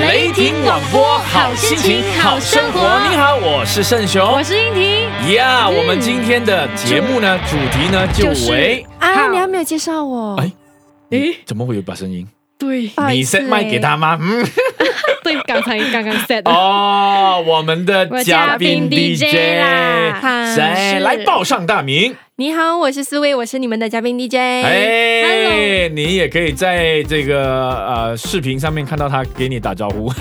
雷霆广播，好心情，好生活。你好，我是盛雄，我是英婷。呀，我们今天的节目呢，主题呢就为啊，你还没有介绍我？哎，诶，怎么会有把声音？对，你先卖给他吗？嗯，对，刚才刚刚 set 哦，我们的嘉宾 DJ 啦，谁来报上大名？你好，我是思维，我是你们的嘉宾 DJ。哎，你也可以在这个呃视频上面看到他给你打招呼。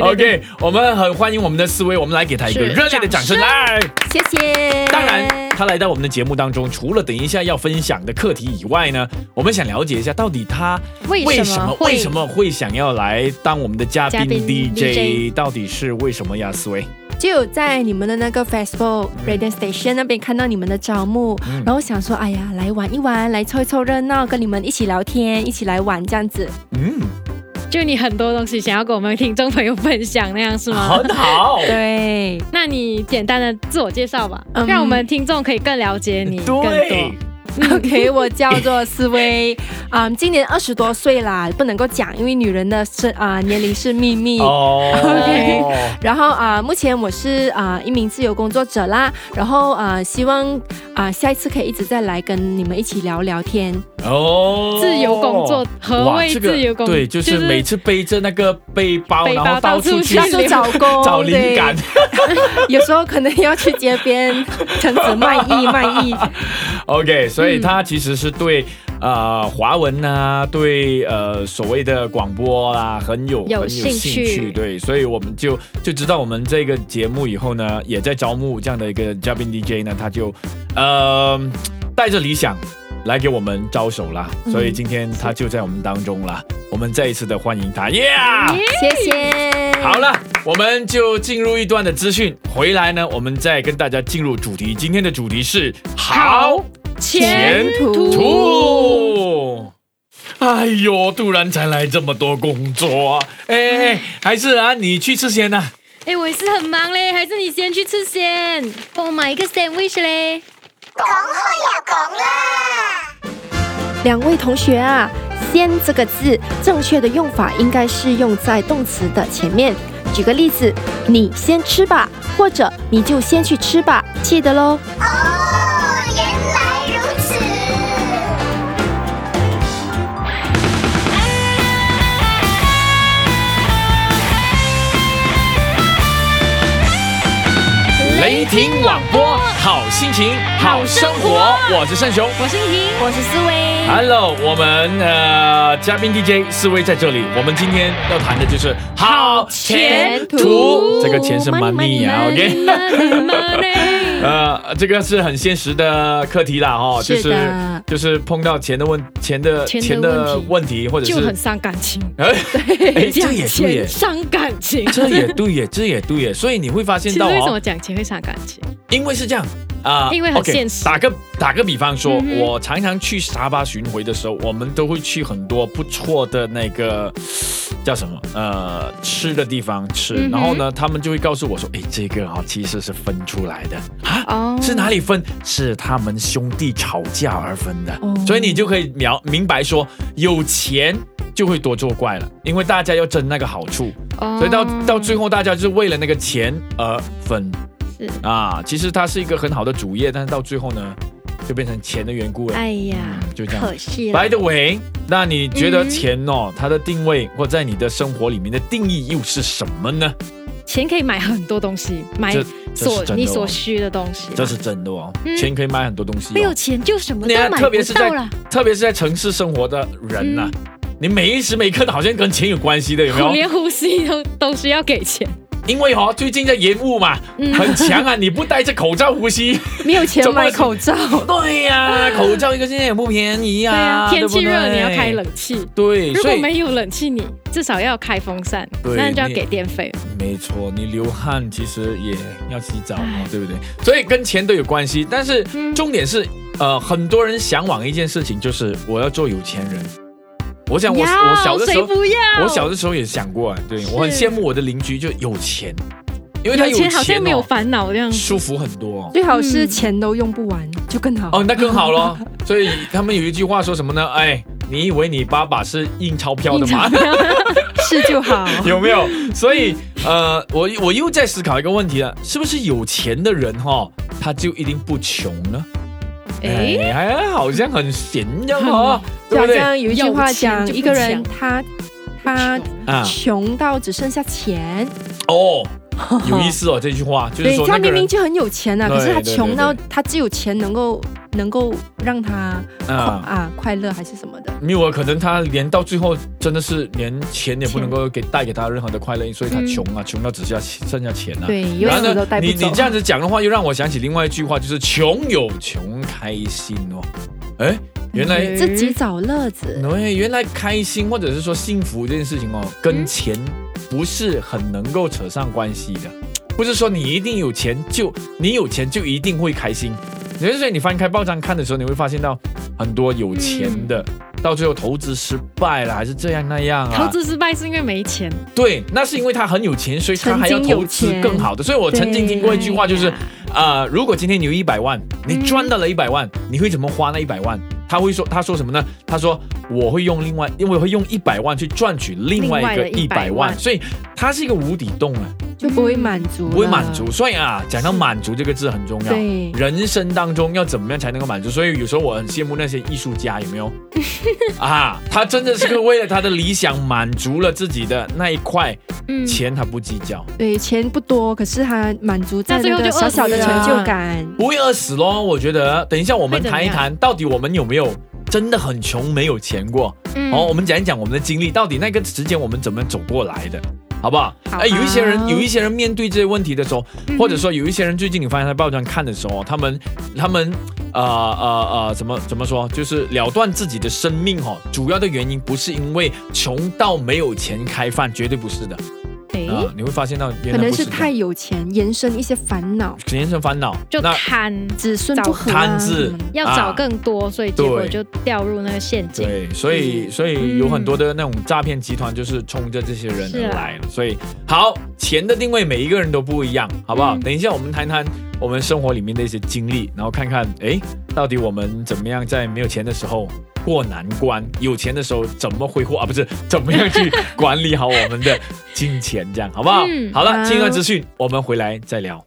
OK，我们很欢迎我们的思维，我们来给他一个热烈的掌声来，谢谢。当然，他来到我们的节目当中，除了等一下要分享的课题以外呢，我们想了解一下，到底他为什么为什么会想要来当我们的嘉宾 DJ？到底是为什么呀，思维？就有在你们的那个 Facebook Radio Station 那边看到你们的招募，然后想说，哎呀，来玩一玩，来凑一凑热闹，跟你们一起聊天，一起来玩这样子。嗯，就你很多东西想要跟我们听众朋友分享，那样是吗？很好。对，那你简单的自我介绍吧，让我们听众可以更了解你更多。OK，我叫做思薇，啊，今年二十多岁啦，不能够讲，因为女人的是啊年龄是秘密。OK，然后啊，目前我是啊一名自由工作者啦，然后啊希望啊下一次可以一直再来跟你们一起聊聊天。哦，自由工作，何谓自由工作？对，就是每次背着那个背包，然后到处去找工找灵感，有时候可能要去街边陈子卖艺卖艺。OK，所以。他其实是对呃华文啊，对呃所谓的广播啊很有很有兴趣，对，所以我们就就知道我们这个节目以后呢，也在招募这样的一个嘉宾 DJ 呢，他就呃带着理想来给我们招手啦，所以今天他就在我们当中了，我们再一次的欢迎他，耶！谢谢。好了，我们就进入一段的资讯，回来呢，我们再跟大家进入主题，今天的主题是好。前途，哎呦，突然才来这么多工作，哎，还是啊，你去吃先呐。哎，我也是很忙嘞，还是你先去吃先，帮我买一个 sandwich 嘞。恭贺呀，讲啦！两位同学啊，先这个字正确的用法应该是用在动词的前面。举个例子，你先吃吧，或者你就先去吃吧，记得喽。哦，原来如此雷霆网播，好心情，好生活。我是盛雄，我是婷，我是思维。Hello，我们呃嘉宾 DJ 思维在这里。我们今天要谈的就是好前途，这个钱是 money 啊，OK。呃，这个是很现实的课题啦，哈，就是就是碰到钱的问钱的钱的问题，或者是就很伤感情。哎，这也对耶，伤感情，这也对耶，这也对耶。所以你会发现到，为什么讲钱会伤感情？因为是这样啊，因为很现实。打个打个比方说，我常常去沙巴巡回的时候，我们都会去很多不错的那个叫什么？呃吃的地方吃，然后呢，他们就会告诉我说，哎，这个哦其实是分出来的。啊，是哪里分？是他们兄弟吵架而分的，所以你就可以描明白说，有钱就会多作怪了，因为大家要争那个好处，所以到到最后大家就是为了那个钱而分。是啊，其实它是一个很好的主业，但是到最后呢，就变成钱的缘故了。哎呀，就这样，可惜了。By the way，那你觉得钱哦，它的定位或在你的生活里面的定义又是什么呢？钱可以买很多东西，买所你所需的东西，这是真的哦。钱可以买很多东西，没有钱就什么都买不到了。特别是在城市生活的人呐，你每一时每刻好像跟钱有关系的，有没有？连呼吸都都需要给钱。因为哈，最近在烟雾嘛，很强啊！你不戴着口罩呼吸，没有钱买 口罩。对呀，口罩一个现在也不便宜啊。天气热，你要开冷气。对，如果没有冷气，你至少要开风扇，那就要给电费。没错，你流汗其实也要洗澡嘛，对不对？所以跟钱都有关系。但是重点是，呃，很多人向往一件事情，就是我要做有钱人。我想我我小的时候？我小的时候也想过，啊对我很羡慕我的邻居就有钱，因为他有钱好像没有哦，烦恼这样。舒服很多哦。最好是嗯钱都用不完就更好。哦，那更好咯。所以他们有一句话说什么呢？哎，你以为你爸爸是印钞票的吗？是就好。有没有？所以呃，我我又在思考一个问题了，是不是有钱的人哈、他就一定不穷呢？哎，还好像很闲这样哦，对就好？像有一句话讲，一个人他他啊，穷到只剩下钱，哦，有意思哦，这句话就是说，他明明就很有钱啊，可是他穷到他只有钱能够能够让他快啊。啊快乐还是什么的。没有啊，可能他连到最后真的是连钱也不能够给带给他任何的快乐，所以他嗯穷啊，穷到只剩下剩下钱啊。对，然后呢。你你这样子讲的话，又让我想起另外一句话，就是穷有穷开心哦。哎，原来嗯自己找乐子，对，原来开心或者是说幸福这件事情哦，跟嗯钱不是很能够扯上关系的，不是说你一定有钱就你有钱就一定会开心。有的时候你翻开报章看的时候，你会发现到很多有钱的，到最后投资失败了，还是这样那样啊。投资失败是因为没钱。对，那是因为他很有钱，所以他还要投资更好的。所以我曾经听过一句话，就是啊呃，如果今天你有一百万，你赚到了一百万，你会怎么花那一百万？他会说，他说什么呢？他说我会用另外，因为会用一百万去赚取另外一个一另外的100百万，万所以它是一个无底洞啊，就不会满足，不会满足。。所以啊，讲到满足这个字很重要。对人生当中要怎么样才能够满足？所以有时候我很羡慕那些艺术家，有没有？啊，他真的是个为了他的理想满足了自己的那一块嗯，钱，他不计较。对，钱不多，可是他满足在那最后就那个小小的成就感。不会饿死咯，我觉得。等一下我们谈一谈，到底我们有没有真的很穷没有钱过？嗯哦，我们讲一讲我们的经历，到底那个时间我们怎么走过来的，好不好？好哎，有一些人有一些人面对这些问题的时候，嗯或者说有一些人最近你发现在报章看的时候，他们他们呃呃呃怎么怎么说，就是了断自己的生命哈、哦，主要的原因不是因为穷到没有钱开饭，绝对不是的哎。啊、你会发现到可能是太有钱，延伸一些烦恼，延伸烦恼，就那贪，子孙不。贪字要找更多，所以结果就掉入那个陷阱。对，所以所以有很多的那种诈骗集团就是冲着这些人而来的。所以好，钱的定位每一个人都不一样，好不好？嗯。等一下我们谈谈我们生活里面的一些经历，然后看看哎，到底我们怎么样在没有钱的时候过难关，有钱的时候怎么挥霍啊？不是怎么样去管理好我们的金钱，这样好不好？嗯好了，好金额资讯我们回来再聊。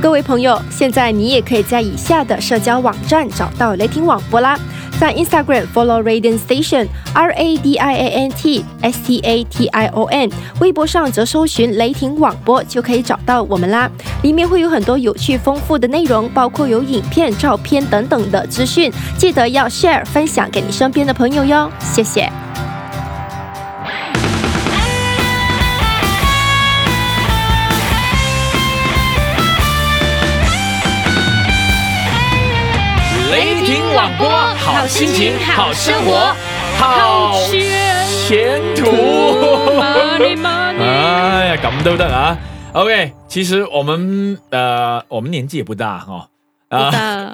各位朋友，现在你也可以在以下的社交网站找到雷霆网播啦。在 Instagram follow Radiant Station R A D I A N T S T A T I O N，微博上则搜寻雷霆网播就可以找到我们啦。里面会有很多有趣丰富的内容，包括有影片、照片等等的资讯，记得要 share 分享给你身边的朋友哟。谢谢。雷霆网播，好心情，好生活，好前途。哎呀，咁都得啊！OK，其实我们呃，我们年纪也不大哈，啊，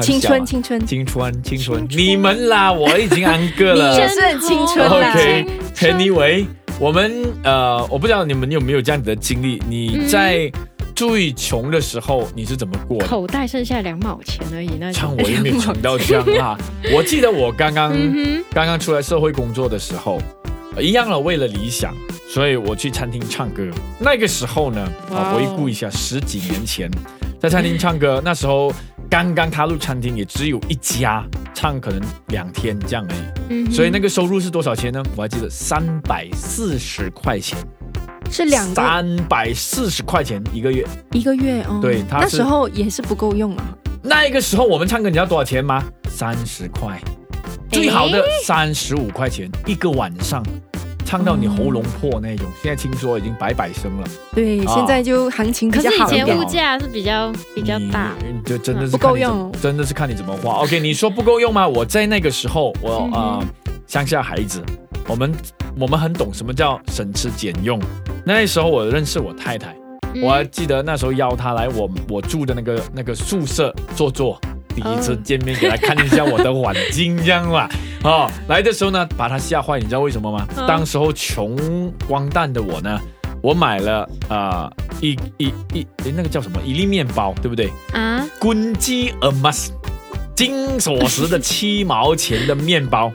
青春，青春，青春，青春，青春你们啦，我已经安个了 你。也是很青春啦。OK，Anyway，我们呃，我不知道你们有没有这样子的经历？你在最穷的时候，你是怎么过的？口袋剩下两毛钱而已，那像。我也没有穷到这样啊。我记得我刚刚嗯刚刚出来社会工作的时候，呃一样了，为了理想，所以我去餐厅唱歌。那个时候呢，啊，哇哦回顾一下十几年前，在餐厅唱歌，那时候刚刚踏入餐厅，也只有一家唱，可能两天这样而已。哼，所以那个收入是多少钱呢？我还记得三百四十块钱，是两个三百四十块钱一个月。一个月哦。对他那时候也是不够用啊。那个时候我们唱歌，你知道多少钱吗？三十块，最好的三十五块钱一个晚上，唱到你喉咙破那种。现在听说已经百百声了，对，啊现在就行情比可是以较好一点前物。价是比较比较大，你就真的是不够用真的是看你怎么花。OK，你说不够用吗？我在那个时候，我嗯啊、呃乡下孩子，我们我们很懂什么叫省吃俭用。那时候我认识我太太，嗯我还记得那时候邀她来我我住的那个那个宿舍坐坐，第一次见面，给他看一下我的环境，这样嘛。哦，来的时候呢，把她吓坏，你知道为什么吗？当时候穷光蛋的我呢，我买了啊一一一那个叫什么一粒面包，对不对？啊，滚鸡 a mus，金锁匙的七毛钱的面包，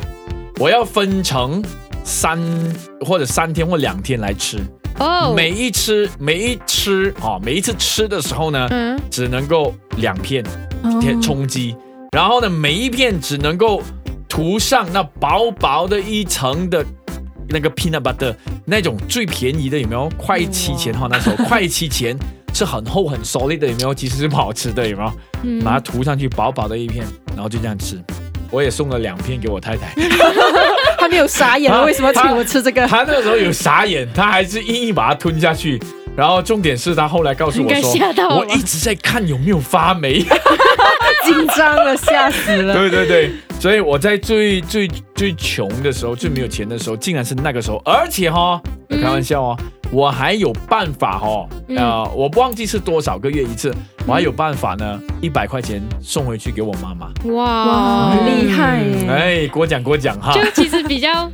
我要分成三或者三天或两天来吃。哦，每一吃每一吃哦，每一次吃的时候呢，嗯，只能够两片天充饥，然后呢，每一片只能够涂上那薄薄的一层的那个 peanut butter，那种最便宜的有没有？快七钱哈，那时候快七钱是很厚很 solid 的有没有？其实是不好吃的有没有？嗯，把它涂上去薄薄的一片，然后就这样吃。我也送了两片给我太太，他没有傻眼，为什么请我吃这个？他那个时候有傻眼，他还是硬硬把它吞下去。然后重点是他后来告诉我说，我一直在看有没有发霉，紧张了，吓死了。对对对，所以我在最最最穷的时候，最没有钱的时候，竟然是那个时候，而且哈，开玩笑哦。我还有办法哦，呃，我不忘记是多少个月一次，我还有办法呢，一百块钱送回去给我妈妈。哇，很厉害！哎，过奖过奖哈。就其实比较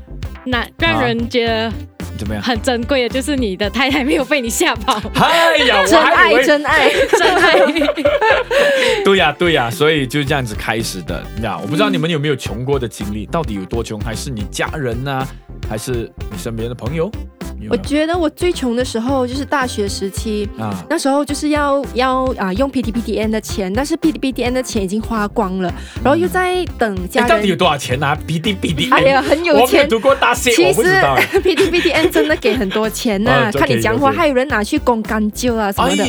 难让人觉得怎么样？很珍贵的，就是你的太太没有被你吓跑。哎呀，真爱真爱真爱。对呀对呀，所以就是这样子开始的。呀，我不知道你们有没有穷过的经历，到底有多穷？还是你家人呢？还是你身边的朋友？我觉得我最穷的时候就是大学时期啊，那时候就是要要啊用 P T P T N 的钱，但是 P T P T N 的钱已经花光了，然后又在等家人。到底有多少钱啊？P T P T N？哎呀，很有钱。我读过大学，其实 P T P T N 真的给很多钱呐，看你讲话，还有人拿去供干酒啊什么的，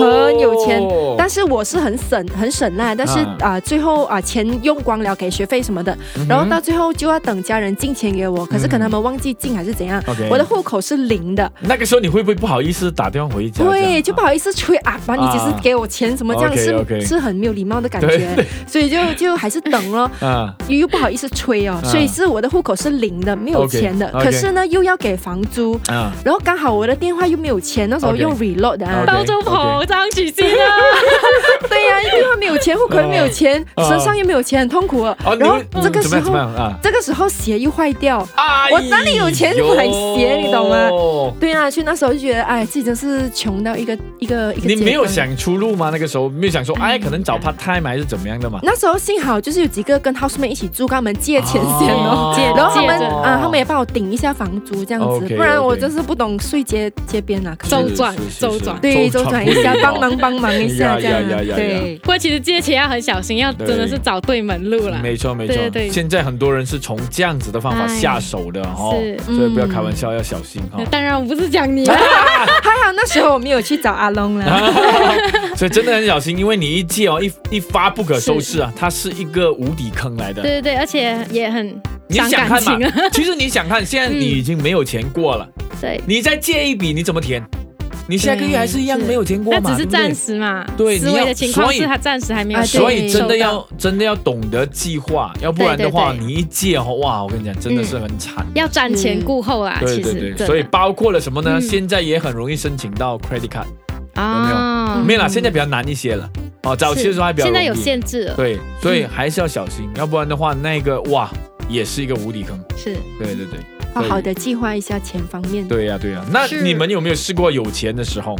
很有钱。但是我是很省很省啦，但是啊最后啊钱用光了，给学费什么的，然后到最后就要等家人进钱给我，可是可能他们忘记进还是怎样，我的户口是零的。那个时候你会不会不好意思打电话回家？对，就不好意思催啊，把你只是给我钱什么这样是是很没有礼貌的感觉，所以就就还是等咯，啊，又不好意思催哦，所以是我的户口是零的，没有钱的，可是呢又要给房租，然后刚好我的电话又没有钱，那时候用 reload 的，包租婆张起心啊，对呀，电话没有钱，户口又没有钱，身上又没有钱，很痛苦。然后这个时候，这个时候鞋又坏掉，我哪里有钱买鞋，你懂吗？对啊，所以那时候就觉得，哎，自己真是穷到一个一个一个。你没有想出路吗？那个时候没有想说，哎，可能找 part time 还是怎么样的嘛？那时候幸好就是有几个跟 housemate 一起住，跟他们借钱先哦，借然后他们啊，他们也帮我顶一下房租这样子，不然我真是不懂睡街街边啊，周转周转，对，周转。一下，帮忙帮忙一下 这样，对。不过其实借钱要很小心，要真的是找对门路了。没错没错，对现在很多人是从这样子的方法下手的哦，所以不要开玩笑，要小心。哈。当然我不是讲你。还好那时候我没有去找阿龙了，所以真的很小心，因为你一借哦，一一发不可收拾啊，它是一个无底坑来的。对对对，而且也很你想看嘛？其实你想看，现在你已经没有钱过了，对，你再借一笔，你怎么填？你下个月还是一样没有钱过嘛？那只是暂时嘛。对，思维的情况是他暂时还没有。所以真的要真的要懂得计划，要不然的话，你一借哦，哇，我跟你讲，真的是很惨。要瞻前顾后啊，对对对。所以包括了什么呢？现在也很容易申请到 credit card，有没有？没有啦，现在比较难一些了。哦，早期的时候还比较。现在有限制。对，所以还是要小心，要不然的话，那个哇，也是一个无底坑。是。对对对。好好的计划一下钱方面。对呀对呀，那你们有没有试过有钱的时候？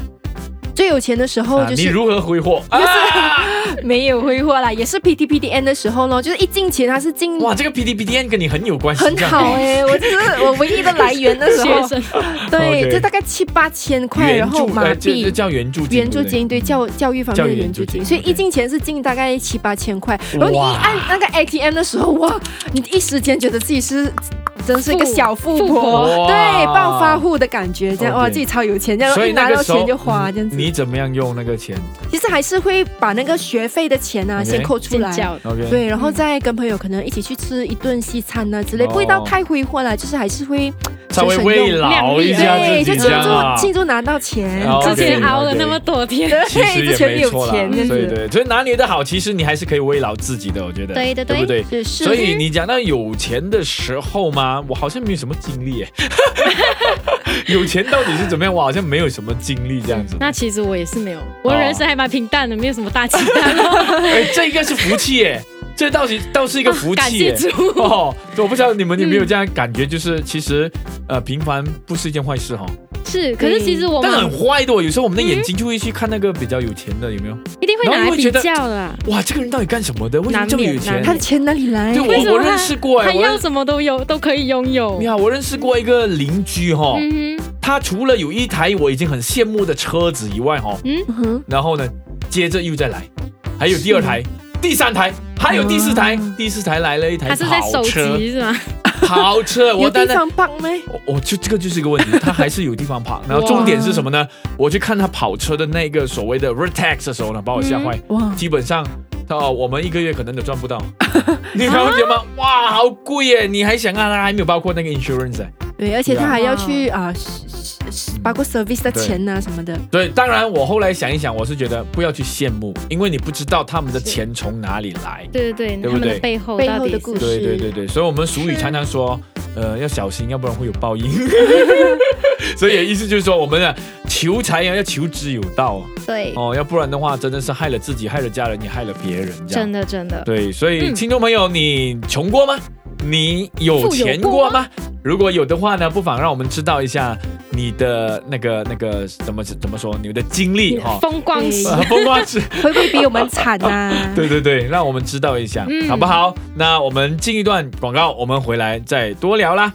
最有钱的时候就是你如何挥霍？没有挥霍啦，也是 P T P D N 的时候呢，就是一进钱它是进哇，这个 P T P D N 跟你很有关系，很好哎，我就是 我唯一的来源的时候，对，就大概七八千块，然后马币叫援助金援助金，对教教育方面的援助金，所以一进钱是进大概七八千块，然后你一按那个 A T M 的时候，哇，你一时间觉得自己是。真是一个小富婆，对暴发户的感觉，这样哇，自己超有钱，这样一拿到钱就花，这样子。你怎么样用那个钱？其实还是会把那个学费的钱啊先扣出来，对，然后再跟朋友可能一起去吃一顿西餐啊之类，不会到太挥霍了，就是还是会 稍微慰劳一下对，就庆祝庆祝拿到钱，之前熬了那么多天，对，之前没有钱，对对，所以拿捏的好，其实你还是可以慰劳自己的，我觉得，对对对不对？是，所以你讲到有钱的时候嘛。吗？我好像没有什么经历耶。有钱到底是怎么样？我好像没有什么经历这样子。那其实我也是没有，我人生还蛮平淡的，没有什么大期待。哎，这应该是福气耶，这倒是倒是一个 福气耶。哦，我不知道你们有没有这样感觉，就是其实呃平凡不是一件坏事哈。是，可是其实我们但很坏的，有时候我们的眼睛就会去看那个比较有钱的，有没有？一定会拿来比较的。哇，这个人到底干什么的？为什么这么有钱？他的钱哪里来？对，我我认识过，他要什么都有，都可以拥有。你好，我认识过一个邻居哈，他除了有一台我已经很羡慕的车子以外哈，嗯哼，然后呢，接着又再来，还有第二台、第三台，还有第四台，第四台来了一台跑是在手机是吗？跑车，有地方跑吗？我就这个就是一个问题，他还是有地方跑。然后重点是什么呢？我去看他跑车的那个所谓的 Vertex 的时候呢，把我吓坏。哇，基本上哦，我们一个月可能都赚不到。你了解吗？哇，好贵耶！你还想啊？他还没有包括那个 insurance。对，而且他还要去啊。包括 service 的钱呐什么的，对，当然我后来想一想，我是觉得不要去羡慕，因为你不知道他们的钱从哪里来，对对对，对不对？背后背后的故事，对对对对，所以我们俗语常常说，呃，要小心，要不然会有报应。所以意思就是说，我们啊求财呀要求之有道，对哦，要不然的话真的是害了自己，害了家人，也害了别人，真的真的。对，所以听众朋友，你穷过吗？你有钱过吗？如果有的话呢，不妨让我们知道一下你的那个那个怎么怎么说，你的经历哈，风光史，风光史 会不会比我们惨啊？对对对，让我们知道一下，好不好？那我们进一段广告，我们回来再多聊啦。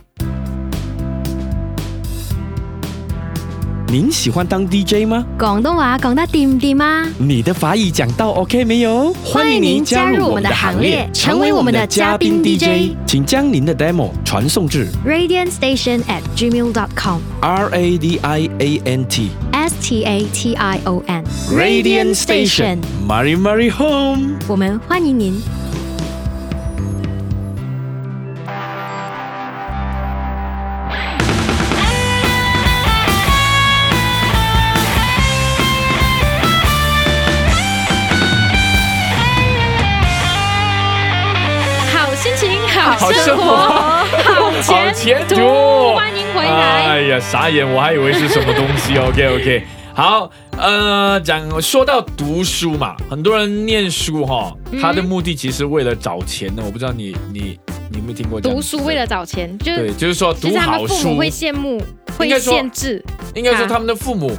您喜欢当 DJ 吗？广东话讲得掂唔掂啊？你的法语讲到 OK 没有？欢迎您加入我们的行列，成为我们的嘉宾 DJ。请将您的 demo 传送至 radiant station at gmail dot com。R A D I A N T S T A T I O N Radiant Station Mary Mary Home。我们欢迎您。生活，好前途，欢迎回来。哎呀，傻眼，我还以为是什么东西。OK OK，好，呃，讲说到读书嘛，很多人念书哈，他的目的其实为了找钱呢。我不知道你你你有没有听过？读书为了找钱，就对，就是说读好书会羡慕，会限制，应该说他们的父母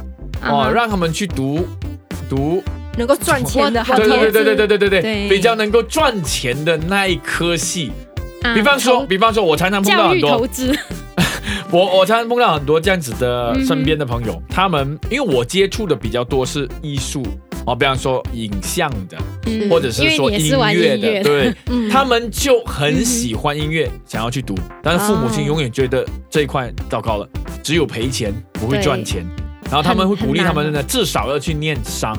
哦，让他们去读读能够赚钱的，对对对对对对对对，比较能够赚钱的那一科系。比方说，比方说，我常常碰到很多投资，我我常常碰到很多这样子的身边的朋友，他们因为我接触的比较多是艺术哦，比方说影像的，或者是说音乐的，对，他们就很喜欢音乐，想要去读，但是父母亲永远觉得这一块糟糕了，只有赔钱不会赚钱，然后他们会鼓励他们呢，至少要去念商。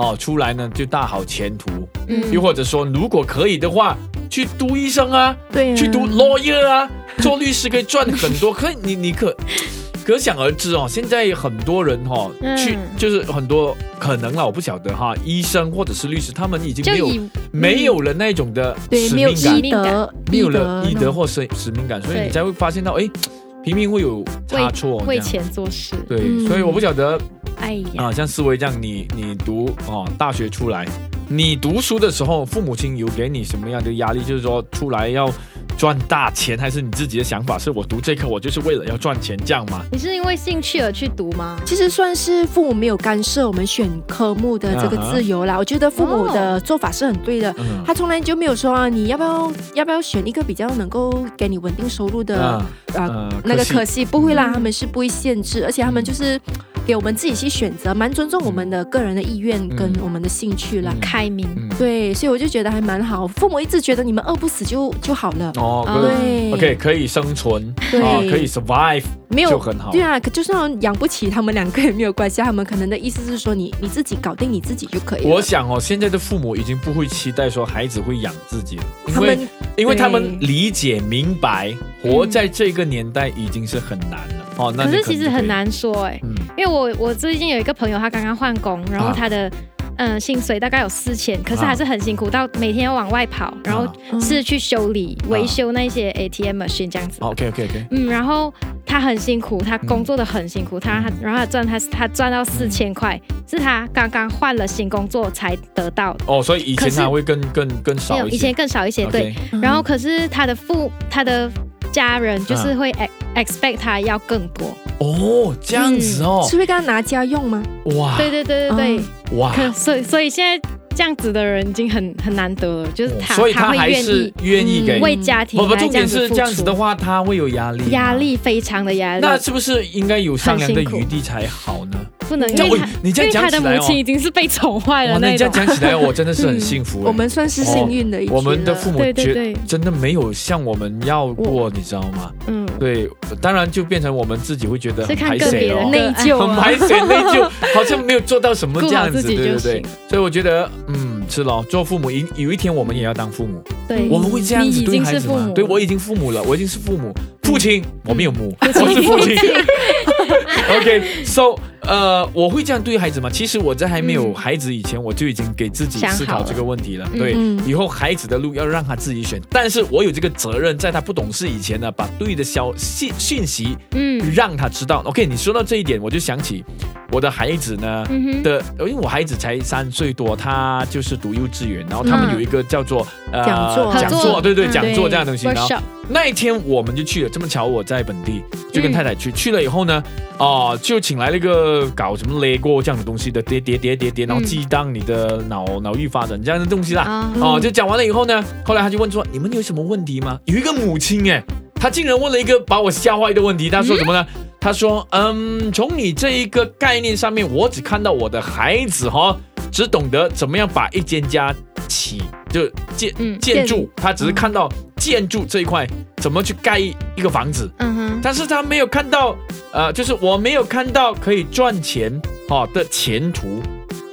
哦，出来呢就大好前途，嗯，又或者说，如果可以的话，去读医生啊，对，去读 lawyer 啊，做律师可以赚很多，可你你可可想而知哦。现在很多人哈，去就是很多可能啊，我不晓得哈，医生或者是律师，他们已经没有没有了那种的使命感，没有了医德或使使命感，所以你才会发现到，哎。平平会有差错，为钱做事。对，所以我不晓得，哎呀，啊，像思维这样，你你读哦，大学出来，你读书的时候，父母亲有给你什么样的压力？就是说出来要。赚大钱还是你自己的想法？是我读这科，我就是为了要赚钱这样吗？你是因为兴趣而去读吗？其实算是父母没有干涉我们选科目的这个自由啦。我觉得父母的做法是很对的，他从来就没有说啊，你要不要要不要选一个比较能够给你稳定收入的啊那个科系，不会啦，他们是不会限制，而且他们就是。给我们自己去选择，蛮尊重我们的个人的意愿跟我们的兴趣啦，开明。对，所以我就觉得还蛮好。父母一直觉得你们饿不死就就好了。哦，对，OK，可以生存，对，可以 survive，没有就很好。对啊，可就算养不起他们两个也没有关系，他们可能的意思是说你你自己搞定你自己就可以了。我想哦，现在的父母已经不会期待说孩子会养自己了，因为因为他们理解明白，活在这个年代已经是很难了。哦，那可是其实很难说哎，因为我我最近有一个朋友，他刚刚换工，然后他的嗯、薪水大概有四千，可是还是很辛苦，到每天要往外跑，然后是去修理、维修那些 ATM machine 这样子。OK OK OK，嗯，然后他很辛苦，他工作的很辛苦，他他然后他赚他他赚到四千块，是他刚刚换了新工作才得到的，哦，所以以前他会更更更少一些。以前。更少一些对。然后可是他的父他的家人就是会 ex expect 他要更多，哦，这样子哦，是会跟他拿家用吗？哇。对对对对对。嗯。哇，可所以所以现在这样子的人已经很很难得了，就是他、哦所以他会愿还是意愿意给。为家庭不不，来重点是付这样子的，话，他会有压力，压。力非常的压力，那是不是应该有商量的很辛苦余地才好呢？不能，因为他你这样因为他的讲起来哦母亲已经是被宠坏哇，那你这了那种样。讲起来，我真的是很幸福欸。我们算是幸运的一群我们的父母觉对对对真的没有向我们要过，你知道吗？嗯，对，当然就变成我们自己会觉得是很排看个别水哦，内疚很啊排水内疚，好像没有做到什么这样子，自己就对不对。所以我觉得，嗯，是咯，做父母有有一天我们也要当父母，对，我们会这样子对孩子？吗对我已经父母了，我已经是父母，父亲，我没有母，我是父亲。OK，so，呃，我会这样对孩子吗？其实我在还没有嗯孩子以前，我就已经给自己思考这个问题了。嗯对嗯，以后孩子的路要让他自己选，但是我有这个责任，在他不懂事以前呢，把对的消信讯息嗯让他知道。OK，你说到这一点，我就想起我的孩子呢。嗯，的，因为我孩子才三岁多，他就是读幼稚园，然后他们嗯有一个叫做、呃讲座讲座，对对，嗯讲座这样的东西。然后那一天我们就去了，这么巧我在本地，就跟嗯太太去。去了以后呢，哦、就请来了一个搞什么 Lego 这样的东西的，叠叠叠叠叠，然后嗯激荡你的脑脑域发展这样的东西啦。啊哦，就讲完了以后呢，后来他就问说：“你们有什么问题吗？”有一个母亲哎，她竟然问了一个把我吓坏的问题。她说什么呢？她说：“嗯，从你这一个概念上面，我只看到我的孩子哈、只懂得怎么样把一间家起，就建嗯建筑，他只是看到建筑这一块怎么去盖一个房子，嗯哼，但是他没有看到，呃，就是我没有看到可以赚钱哦的前途。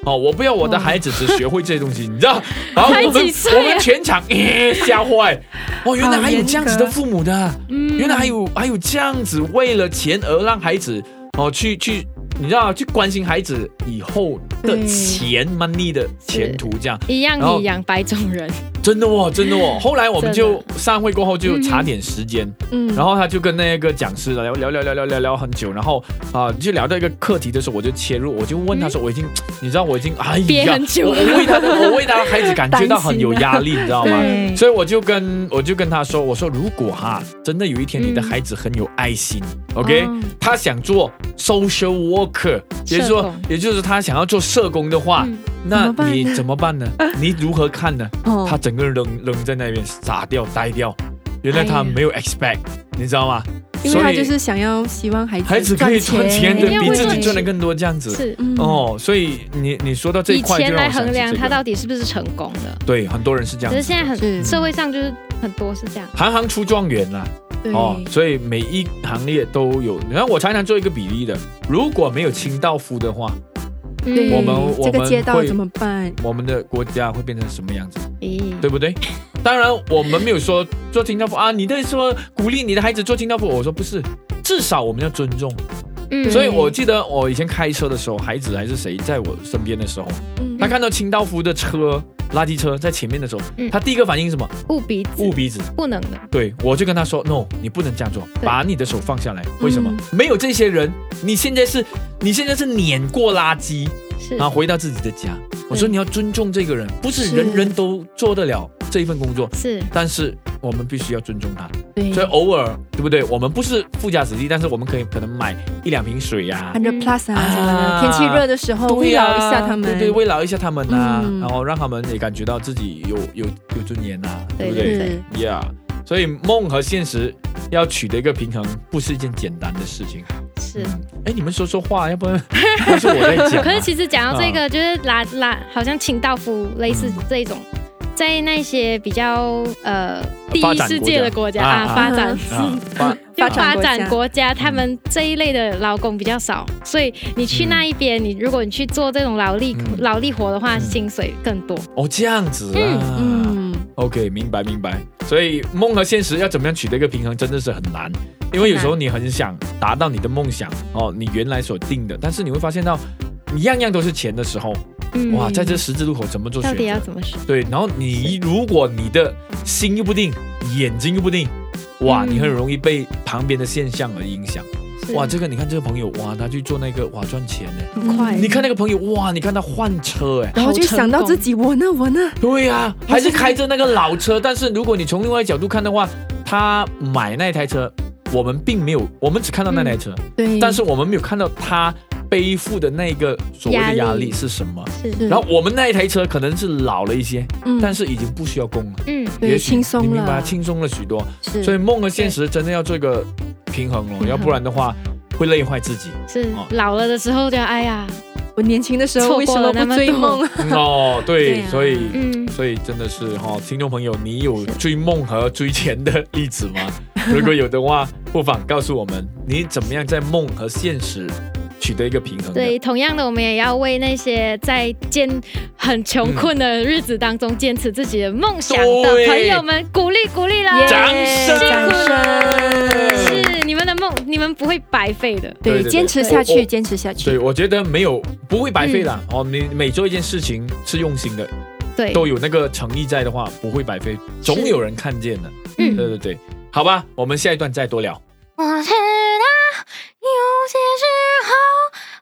哦，我不要我的孩子只学会这些东西，你知道？然后我们我们全场耶吓坏，哦，原来还有这样子的父母的，嗯。原来还有还有这样子为了钱而让孩子哦去去，你知道去关心孩子以后的对。钱 money 的前途这样。一样然后米养百种人，真的哦，真的哦。后来我们就散会过后就查点时间，嗯然后他就跟那个讲师聊聊聊聊聊聊聊很久，然后啊、就聊到一个课题的时候，我就切入，我就问他说，我已经，你知道我已经哎呀很，久。我我为他的我为他的孩子感觉到很有压力，你知道吗？所以我就跟我就跟他说，我说如果哈真的有一天你的嗯孩子很有爱心、o k 哦他想做 social worker，也就是说，也就是他想要做社工的话，嗯那你怎么办呢？你如何看呢？哦他整个人扔扔在那边傻掉呆掉，原来他没有 expect，你知道吗？因为他就是想要希望孩子孩子可以赚钱比自己赚的更多这样子。是嗯哦，所以你你说到这一以块，就钱来衡量他到底是不是成功的。对很多人是这样子，可是现在很社会上就是很多是这样，行行出状元啦。对哦，所以每一行业都有。你看，我常常做一个比例的，如果没有清道夫的话，对嗯我们我这个们会街道怎么办？我们的国家会变成什么样子？咦对不对？当然，我们没有说做清道夫啊，你在说鼓励你的孩子做清道夫，我说不是，至少我们要尊重。嗯所以我记得我以前开车的时候，孩子还是谁在我身边的时候，嗯他看到清道夫的车、垃圾车在前面的时候，嗯他第一个反应是什么？捂鼻子捂鼻子。不能的，对，我就跟他说，no，你不能这样做，把你的手放下来。为什么？嗯没有这些人，你现在是，你现在是碾过垃圾，是然后回到自己的家。我说你要尊重这个人，不是是人人都做得了这一份工作，是但是我们必须要尊重他。对所以偶尔，对不对？我们不是富家子弟，但是我们可以可能买一两瓶水呀、hundred plus 啊什么啊的，天气热的时候慰劳一下他们，对对，慰劳一下他们呐、嗯然后让他们也感觉到自己有有有尊严呐、对不对对是？Yeah，所以梦和现实要取得一个平衡，不是一件简单的事情。是。嗯，哎，你们说说话，要不然 都是我在讲、啊。可是其实讲到这个，就是拉拉，好像清道夫类似这种，在那些比较呃第一世界的国家啊啊发展。啊，发就发展国家，他们这一类的劳工比较少，所以你去那一边，你如果你去做这种劳力嗯劳力活的话，嗯薪水更多。哦这样子啊。嗯，OK，明白明白。所以梦和现实要怎么样取得一个平衡，真的是很难。因为有时候你很想达到你的梦想哦，你原来所定的，但是你会发现到，你样样都是钱的时候，嗯哇，在这十字路口怎么做选到底要？怎么选？对，然后你如果你的心又不定，眼睛又不定，哇，嗯你很容易被旁边的现象而影响。哇，这个你看这个朋友，哇，他去做那个哇赚钱呢。很快，你看那个朋友，哇，你看他换车哎。然后就想到自己，我呢，我呢，对呀、还是开着那个老车，但是如果你从另外一个角度看的话，他买那台车，我们并没有，我们只看到那台车，对，但是我们没有看到他背负的那个所谓的压压力力是什么。是。是然后我们那一台车可能是老了一些，嗯。但是已经不需要供了，嗯，也许轻松你明白了轻松了许多。是，所以梦和现实真的要做一个平衡哦，衡。要不然的话会累坏自己。是哦。老了的时候就哎呀，我年轻的时候错为什么不追梦？哦，对，对啊。所以。嗯，所以真的是哈、听众朋友，你有追梦和追钱的例子吗？如果有的话，不妨告诉我们，你怎么样在梦和现实取得一个平衡？对，同样的，我们也要为那些在艰很穷困的日子当中坚持自己的梦想的朋友们鼓励鼓励啦！掌耶声掌声！是你们的梦，你们不会白费的。对，对对坚持下去，坚持下去对，我觉得没有不会白费啦。哦，你每做一件事情是用心的，对，都有那个诚意在的话，不会白费，总有人看见的。嗯对对对，好吧，我们下一段再多聊。我知道有些时候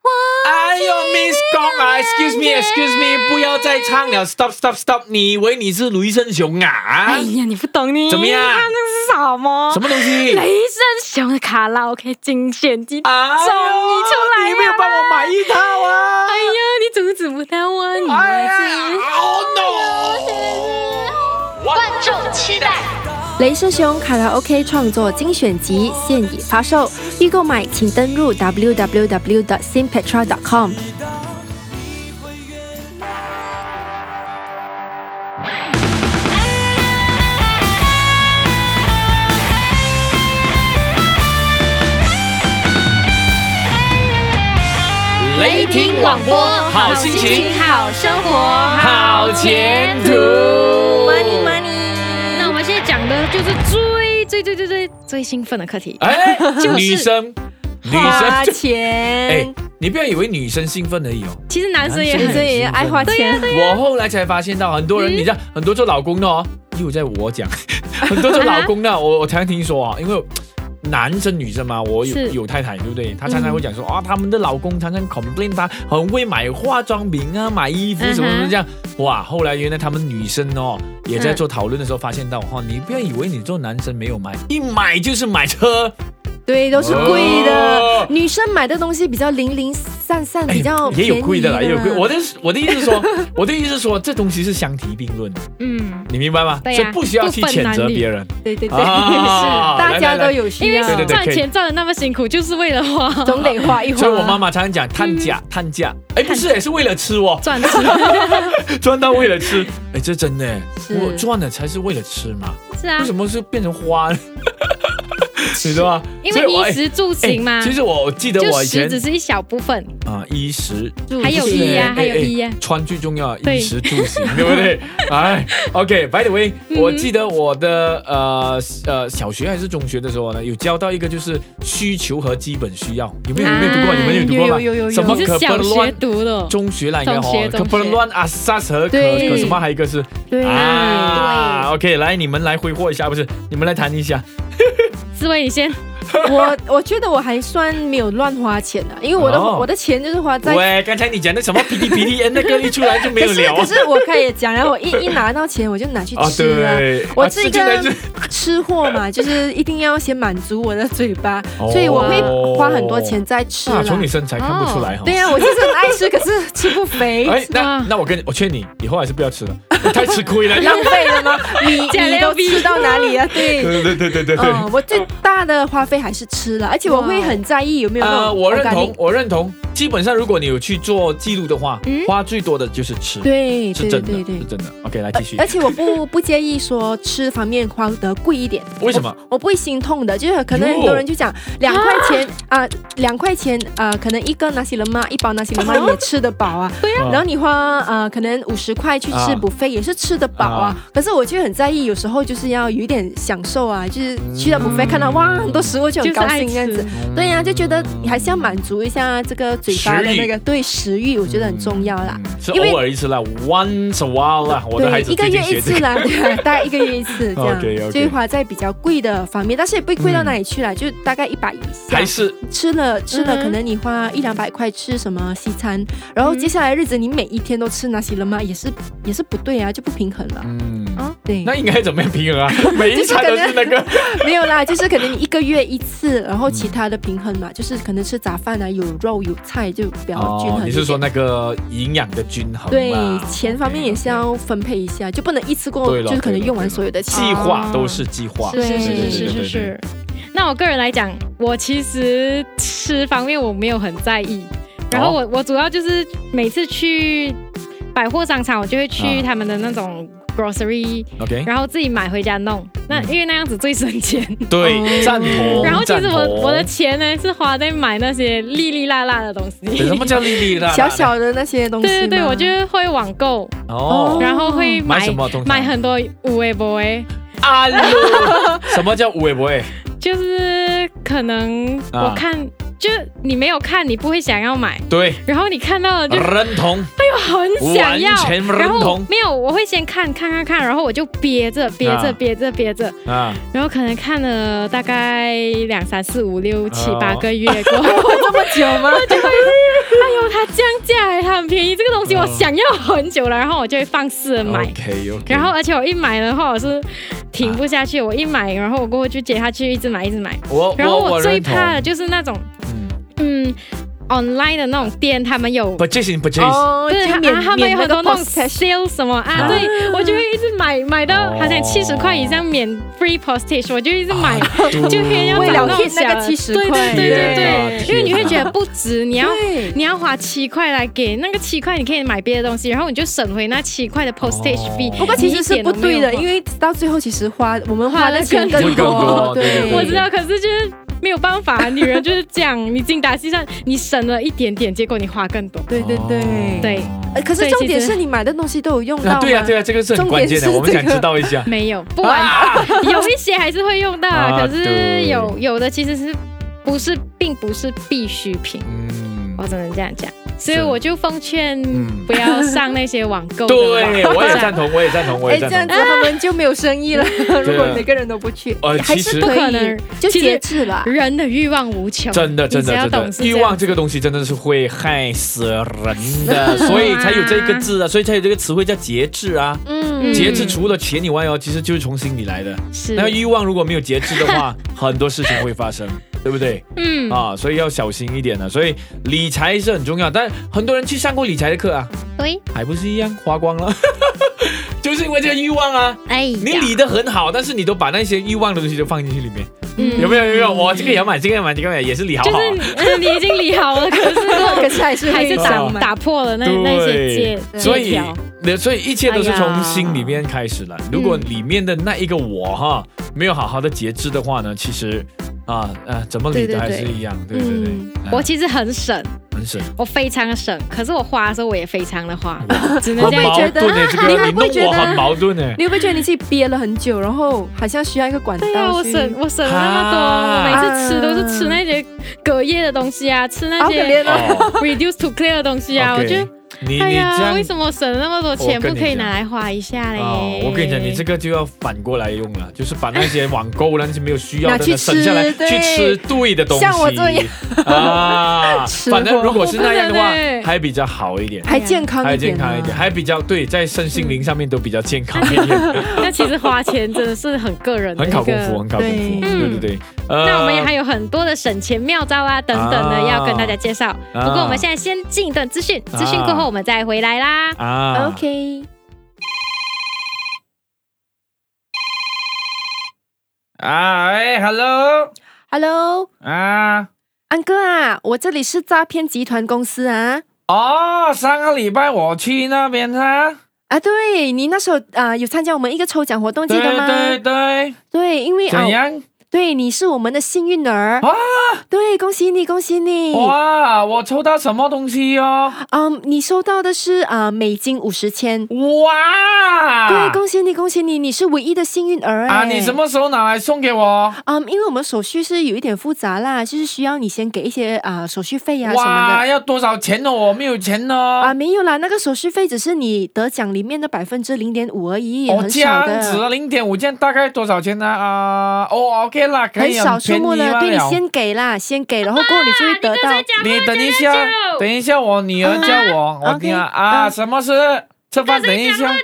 我哎呦，Miss 公啊，Excuse me，Excuse me，不要再唱了，Stop Stop Stop！你以为你是卢生雄啊哎？呀，你不懂你怎么样看那是什么？什么东西？雷声雄的卡拉 OK 精选机。哎呦终于出来了你没有帮我买一套啊？哎呀，你阻止不到我，你哎呀还是，Oh no！观众期待。雷声雄卡拉 OK 创作精选集现已发售，预购买请登入 www.sinpetra.com。雷霆广播，好心情，好生活，好前途。是最最最最最最兴奋的课题，哎，就是女生，女花钱，哎，，你不要以为女生兴奋而已哦。其实男生也很爱花钱。我后来才发现到，很多人，你知道，很多做老公的哦，又在我讲，很多做老公的，我我常听说啊，因为。男生女生嘛，我有有太太，对不对？她常常会讲说啊，他们的老公常常 complain 他很会买化妆品啊，买衣服什么什么这样。哇，后来原来他们女生哦也在做讨论的时候发现到，哈、你不要以为你做男生没有买，一买就是买车，对，都是贵的。哦。女生买的东西比较零零散散，比较也有贵的啦，也有贵。我的我的意思是说，我的意思是说，这东西是相提并论的，嗯，你明白吗？对呀所以不需要去谴责别人。对对对，啊 大家都有需因为赚钱赚的那么辛苦，就是为了花，总得花一花。所以我妈妈常常讲探价，探价，哎，不是，也是为了吃哦，赚。吃。赚到为了吃，哎，这真的，是。我赚了才是为了吃嘛，是啊。为，什么是变成花呢？你知道吗？因为衣食住行嘛哎，其实我记得我以前只是一小部分，啊，衣食住还有衣呀还有衣呀穿最重要，衣食住行，对不对？哎，OK，By the way，我嗯记得我的呃呃小学还是中学的时候呢，有教到一个就是需求和基本需要，有没有有没有读过？啊你们有读过吗？有有有有有什么可不乱？读的，中学啦，应该哦，中学中学可不能乱啊，杀和可可什么？还有一个是对啊，OK，来你们来挥霍一下，不是你们来谈一下。思维你先，我我觉得我还算没有乱花钱的，因为我的、哦我的钱就是花在。喂，刚才你讲的什么 P D P D N 那个一出来就没可 是有聊可是我可以讲，然后我一一拿到钱我就拿去啊，吃啊我是一个吃货嘛，就是一定要先满足我的嘴巴，哦所以我会花很多钱在吃啊，了。从你身材看不出来哈。对呀、我就是很爱吃，可是吃不肥，哎，那啊那我跟你，我劝你以后还是不要吃了，你太吃亏了。浪费了吗？你加你都吃到哪里啊？对。对对对对对对。嗯，我最大的花费还是吃了，而且我会很在意有没有呃，我认同，我认同。基本上，如果你有去做记录的话，嗯花最多的就是吃，对对是真的，对对是。真的。OK，来继续而。且我不 不介意说吃方面花得贵一点，为什么？我不会心痛的，就是可能很多人就讲两块钱啊，两块钱啊，可能一个拿西冷妈一包拿西冷妈也吃得饱啊。对啊然后你花呃可能五十块去吃啊补费也是吃得饱啊啊。可是我就很在意，有时候就是要有一点享受啊，就是去到补费看到哇很多食物就很高兴这样子。对呀、就觉得你还是要满足一下这个嘴巴的那个对食欲，我觉得很重要啦。嗯是偶尔一次啦，once a while 啦。我的孩对，子一个月一次啦，对，大概一个月一次这样 就会花在比较贵的方面，但是也不会贵到哪里去啦，就大概一百以下还。是吃了吃了，嗯可能你花一两百块吃什么西餐，然后接下来日子你每一天都吃那些了吗？也是也是不对啊，就不平衡了。嗯。啊，对，那应该怎么样平衡啊？每一餐都是那个没有啦，就是可能你一个月一次，然后其他的平衡嘛，就是可能吃杂饭啊，有肉有菜就比较均衡。哦你是说那个营养的均衡对嘛钱方面也是要分配一下，就不能一次过就是可能用完所有的钱。计划都是计划，是是是是是。那我个人来讲，我其实吃方面我没有很在意，然后我我主要就是每次去百货商场，我就会去啊他们的那种 grocery，OK，然后自己买回家弄。那嗯因为那样子最省钱。对，哦赞同。然后其实我我的钱呢是花在买那些粒粒辣辣的东西。什么叫粒粒啦？小小的那些东西吗，对对对，我就会网购，哦，然后会买买什么东西？买很多五 A boy，啊，什么叫五不会？就是可能啊我看，就你没有看，你不会想要买，对，然后你看到了就认同。很想要完全认，然后同没有，我会先看看看看，然后我就憋着憋啊着憋着憋着，啊，然后可能看了大概两三四五六七哦八个月过后，这么久吗？就会哎呦，它降价哎，它很便宜，这个东西我哦想要很久了，然后我就会放肆的买。OK OK。然后，而且我一买的话，我是停不下去。我一买，然后我过后就接下去，一直买，一直买。我然后我最怕的就是那种，嗯嗯，online 的那种店，他们有。，purchasing purchase，哦对，他就免啊他们有很多那种 post sale 什么啊，啊。对我就会一直买，买到哦。好像七十块以上免 free postage，我就一直买，对 就偏要找那种那个小70对块。对对对因为你会觉得不值，你要你要花七块来给那个七块，你可以买别的东西，然后你就省回那七块的 postage 哦 fee。不过其实是不对的，因为到最后其实花我们花的钱更多对对。对。我知道，可是就是没有办法，女人就是这样，你精打细算，你省了一点点，结果你花更多。对对对。对。呃可是重点是你买的东西都有用到对呀对呀，这个是很关键的，重点是我们想 这个。知道一下。没有，不管，有一些还是会用到，啊可是有有的其实是不是，并不是必需品，嗯。我只能这样讲。所以我就奉劝嗯不要上那些网购对，我也赞同，我也赞同，我哎，也赞同这样子同。他们就没有生意了。如果每个人都不去呃，还其实是不可能，就节制吧。人的欲望无穷，真的，真的，要真的，欲望这个东西真的是会害死人的，所以才有这个字啊，所以才有这个词汇叫节制啊。嗯节制除了钱以外哦，其实就是从心里来的。是那欲望如果没有节制的话，很多事情会发生，对不对？嗯啊，所以要小心一点的。所以理财是很重要，但很多人去上过理财的课啊，对，还不是一样花光了，就是因为这个欲望啊。哎，你理得很好，但是你都把那些欲望的东西都放进去里面，嗯有没有？有没有？我这个也要买，这个也要买，这个买，也是理好好啊。就是呃你已经理好了，可是可是还是还是打哦打破了那那些戒所以。那所以一切都是从心里面开始了。如果里面的那一个我哈没有好好的节制的话呢，其实啊啊怎么理的还对对对是一样，对对对我其实很省，很省。我非常的省，可是我花的时候我也非常的花，只能很这样讲。盾哎，这个你会你不会觉得我很矛盾呢。你会不会觉得你自己憋了很久，然后好像需要一个管道对呀、我去省我省了那么多，每次吃都是吃那些隔夜的东西啊，吃那好可些怜哦。哦 reduce to clear 的东西啊，OK 我觉得你哎呀，你这样为什么省了那么多钱，不可以拿来花一下嘞？哦，我跟你讲，你这个就要反过来用了，就是把那些网购那些没有需要的去 省下来，去吃对。的东西。像我这样。啊，反正如果是那样的话 还比较好一点。还健康还一点、啊，健康一点，还比较对，在身心灵上面都比较健康一点，那其实花钱真的是很个人的很考功夫，很考功夫，对。对对那我们也还有很多的省钱妙招啊，等等的啊。要跟大家介绍。不过我们现在先进一段资讯，资讯过后我们再回来啦。啊 OK。啊，哎，Hello，Hello，啊，安哥啊，我这里是诈骗集团公司啊。哦，上个礼拜我去那边啊，啊，对你那时候啊、有参加我们一个抽奖活动，记得吗？对对，对因为啊怎样？对，你是我们的幸运儿啊！对，恭喜你，恭喜你！哇，我抽到什么东西哦？嗯，你收到的是啊，美金五十千。哇！对，恭喜你，恭喜你，你是唯一的幸运儿啊！你什么时候拿来送给我？嗯，因为我们手续是有一点复杂啦，就是需要你先给一些啊手续费呀什么的。哇，要多少钱呢？我没有钱呢。啊，没有啦，那个手续费只是你得奖里面的百分之零点五而已，很少的。这样子，零点五，这样大概多少钱呢？啊，哦，OK 啦，很少数目的，对你先给啦，先给，然后过后你就会得到。你等一下，等一下，我女儿叫我，我听啊啊，什么事？吃饭等一下。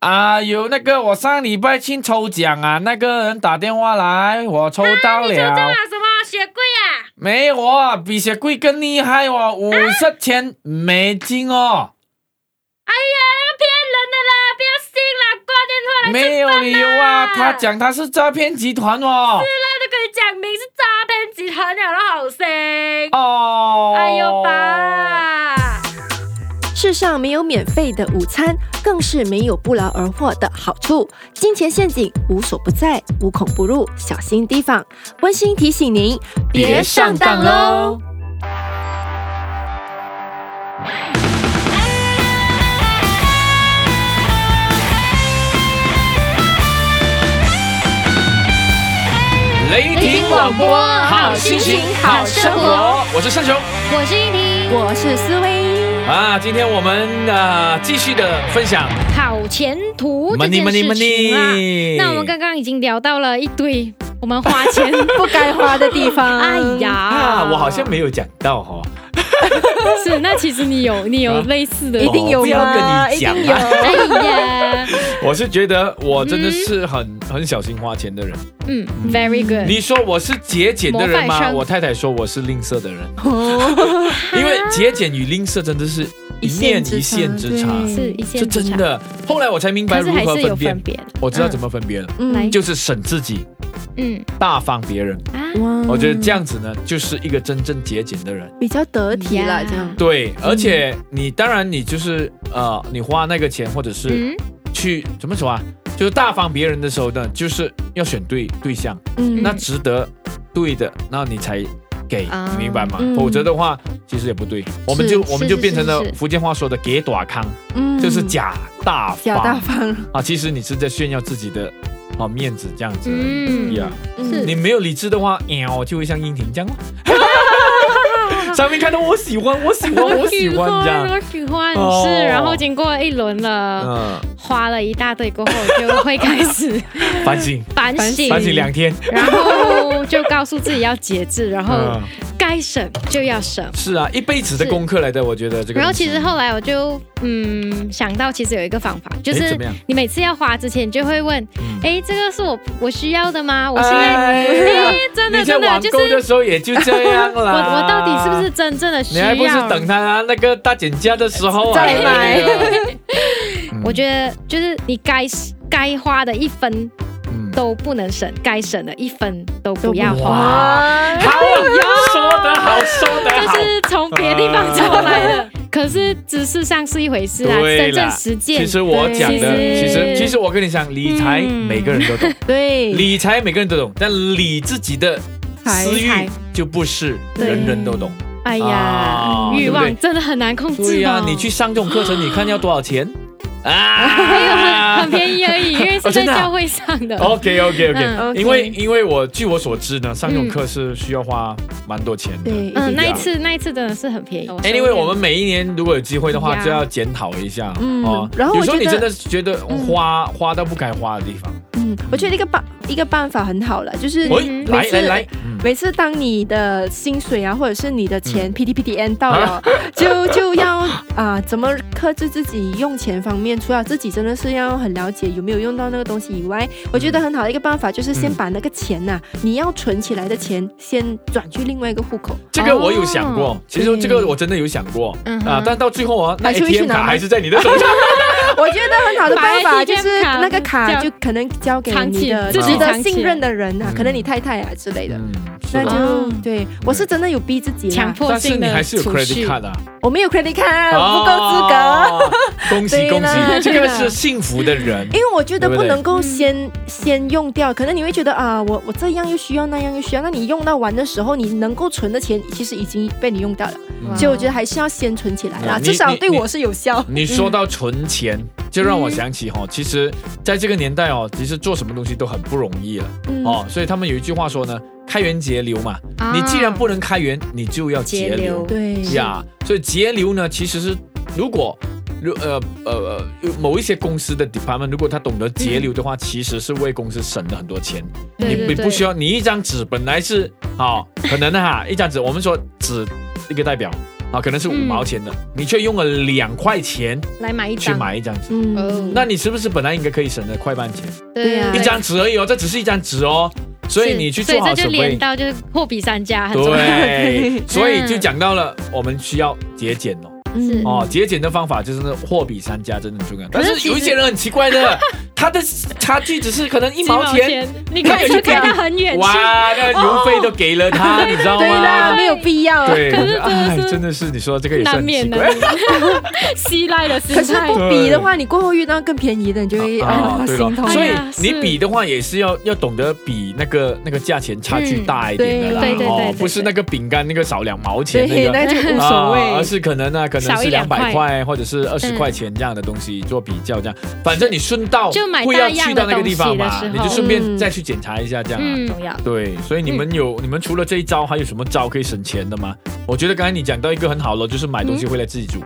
啊，有那个我上礼拜去抽奖啊，那个人打电话来，我抽到了。什么雪柜啊？没有啊，比雪柜更厉害哦，五十千美金哦。哎呀，挂电话来没有理由啊，他讲他是诈骗集团哦。是啦，都跟你讲明是诈骗集团了，都好心。哦。哎呦爸。世上没有免费的午餐，更是没有不劳而获的好处。金钱陷阱无所不在，无孔不入，小心提防。温馨提醒您，别上当喽！雷霆广播，好心情，好生活。我是盛雄，我是依婷，我是思薇。啊，今天我们呃继续的分享好前途这件事情啊。那我们刚刚已经聊到了一堆我们花钱不该花的地方。哎呀，我好像没有讲到哈。是，那其实你有，你有类似的，一定有吗，一定有。哎呀，我是觉得我真的是很很小心花钱的人。嗯，very good。你说我是节俭的人吗？我太太说我是吝啬的人。因为节俭与吝啬真的是一念一线之差，是一线之差。真的，后来我才明白如何分辨。我知道怎么分辨了，嗯，就是省自己。嗯，大方别人，我觉得这样子呢，就是一个真正节俭的人，比较得体了。这样对，而且你当然你就是呃，你花那个钱或者是去怎么说啊，就是大方别人的时候呢，就是要选对对象，嗯，那值得对的，那你才给，你明白吗？否则的话，其实也不对，我们就我们就变成了福建话说的给短康，嗯，就是假大方，假大方。啊，其实你是在炫耀自己的。哦，面子这样子，嗯。呀，你没有理智的话，喵就会像英婷这样。上面看到我喜欢，我喜欢，我喜欢这样，我喜欢是，然后经过一轮了，嗯，花了一大堆过后，就会开始 反省，反省，反省两天，然后就告诉自己要节制，然后。该省就要省，是啊，一辈子的功课来的，我觉得这个。然后其实后来我就嗯想到，其实有一个方法，就是你每次要花之前，就会问，哎，这个是我我需要的吗？我现在真的真的就是的时候也就这样了。我我到底是不是真正的需要？你还不是等他那个大减价的时候再买？我觉得就是你该该花的一分。都不能省，该省的一分都不要花。好，说得好，说得好，就是从别的地方抄来的。可是知识上是一回事啊，真正实践。其实我讲的，其实其实我跟你讲，理财每个人都懂，对，理财每个人都懂，但理自己的私欲就不是人人都懂。哎呀，欲望真的很难控制。对呀，你去上这种课程，你看要多少钱？啊，没有很很便宜而已，因为是在教会上的。OK OK OK，因为因为我据我所知呢，上这种课是需要花蛮多钱的。嗯，那一次那一次真的是很便宜。Anyway，我们每一年如果有机会的话，就要检讨一下哦。然后有时候你真的觉得花花到不该花的地方。嗯，我觉得一个办一个办法很好了，就是来来来。每次当你的薪水啊，或者是你的钱 ptpdn 到了，就就要啊，怎么克制自己用钱方面？除了自己真的是要很了解有没有用到那个东西以外，我觉得很好的一个办法就是先把那个钱呐，你要存起来的钱先转去另外一个户口。这个我有想过，其实这个我真的有想过。啊，但到最后啊，那 ATM 卡还是在你的手上。我觉得很好的办法就是那个卡就可能交给你的值得信任的人啊，可能你太太啊之类的。那就对我是真的有逼自己强迫性的储蓄。我没有 credit card，不够资格。恭喜恭喜，这个是幸福的人。因为我觉得不能够先先用掉，可能你会觉得啊，我我这样又需要，那样又需要，那你用到完的时候，你能够存的钱其实已经被你用掉了。所以我觉得还是要先存起来啦，至少对我是有效。你说到存钱，就让我想起哈，其实在这个年代哦，其实做什么东西都很不容易了哦。所以他们有一句话说呢。开源节流嘛，你既然不能开源，你就要节流，对。呀。所以节流呢，其实是如果如呃呃某一些公司的 department，如果他懂得节流的话，其实是为公司省了很多钱。你你不需要，你一张纸本来是好可能的哈，一张纸我们说纸一个代表啊，可能是五毛钱的，你却用了两块钱来买一张。去买一张纸，嗯，那你是不是本来应该可以省了快半钱？对呀，一张纸而已哦，这只是一张纸哦。所以你去做好准备，所以这就连到就是货比三家，对，所以就讲到了我们需要节俭哦。是哦，节俭的方法就是那货比三家，真的很重要。但是有一些人很奇怪的，他的差距只是可能一毛钱，你可以去开到很远哇，那邮费都给了他，你知道吗？对的，没有必要。对，哎，真的是你说这个也是奇怪。稀赖的可是不比的话，你过后遇到更便宜的，你就会 啊心痛。所以你比的话，也是要要懂得比那个那个价钱差距大一点的啦。对对对，不是那个饼干那个少两毛钱那个，那就无所谓。而是可能呢，可能。是两百块，或者是二十块钱这样的东西做比较，这样，反正你顺道会要去到那个地方嘛，你就顺便再去检查一下，这样很重要。对，所以你们有，你们除了这一招，还有什么招可以省钱的吗？我觉得刚才你讲到一个很好了，就是买东西回来自己煮。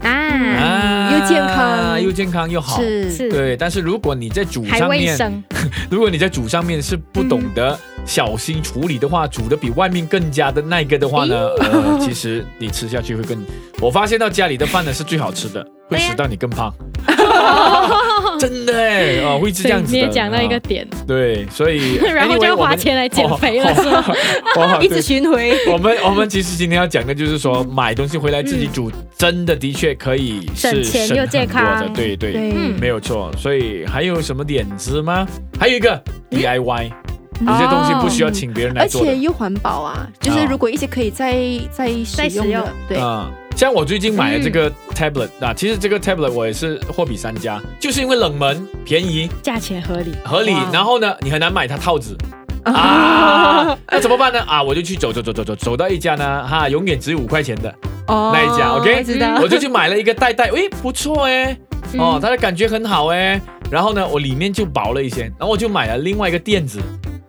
啊，又健康，又健康又好，是。是，对。但是如果你在煮上面，如果你在煮上面是不懂得小心处理的话，煮的比外面更加的那个的话呢，呃，其实你吃下去会更。我发现到家里的饭呢是最好吃的，会使到你更胖。真的哎，哦，会是这样子。你也讲到一个点，对，所以 然后就要花钱来减肥了，是吗？一直巡回。我们我们其实今天要讲的就是说，买东西回来自己煮，真的的确可以省钱又健康的，对对，没有错。所以还有什么点子吗？还有一个 DIY，有些东西不需要请别人来做，而且又环保啊。就是如果一些可以再再使用的，对。像我最近买的这个 tablet 啊，其实这个 tablet 我也是货比三家，就是因为冷门、便宜、价钱合理、合理。然后呢，你很难买它套子啊，那怎么办呢？啊，我就去走走走走走，走到一家呢，哈，永远只有五块钱的那一家，OK，我就去买了一个袋袋，诶，不错哎，哦，它的感觉很好哎。然后呢，我里面就薄了一些，然后我就买了另外一个垫子，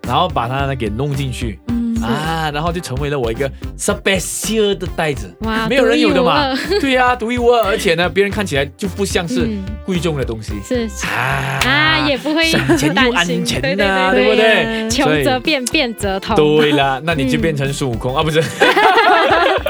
然后把它呢给弄进去。啊，然后就成为了我一个 special 的袋子，哇，没有人有的嘛，对呀，独一无二，而且呢，别人看起来就不像是贵重的东西，是啊，啊，也不会省钱又安全的，对不对？穷则变，变则通。对了，那你就变成孙悟空啊，不是